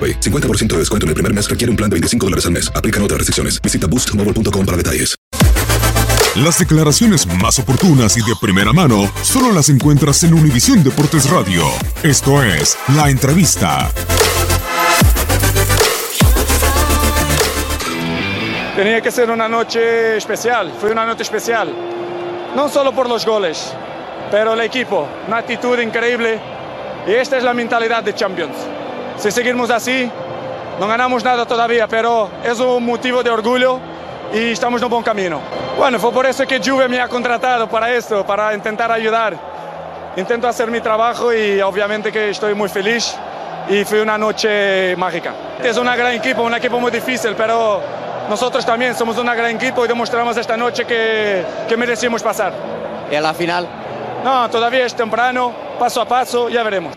AroPay. 50% de descuento en el primer mes requiere un plan de 25 dólares al mes. Aplican otras restricciones. Visita boostmobile.com para detalles. Las declaraciones más oportunas y de primera mano solo las encuentras en Univisión Deportes Radio. Esto es La Entrevista. Tenía que ser una noche especial, fue una noche especial. No solo por los goles, pero el equipo, una actitud increíble. Y esta es la mentalidad de Champions. Si seguimos así, no ganamos nada todavía, pero es un motivo de orgullo y estamos en un buen camino. Bueno, fue por eso que Juve me ha contratado para esto, para intentar ayudar. Intento hacer mi trabajo y obviamente que estoy muy feliz y fue una noche mágica. Es una gran equipo, un equipo muy difícil, pero nosotros también somos una gran equipo y demostramos esta noche que, que merecimos pasar. ¿Y a la final? No, todavía es temprano, paso a paso, ya veremos.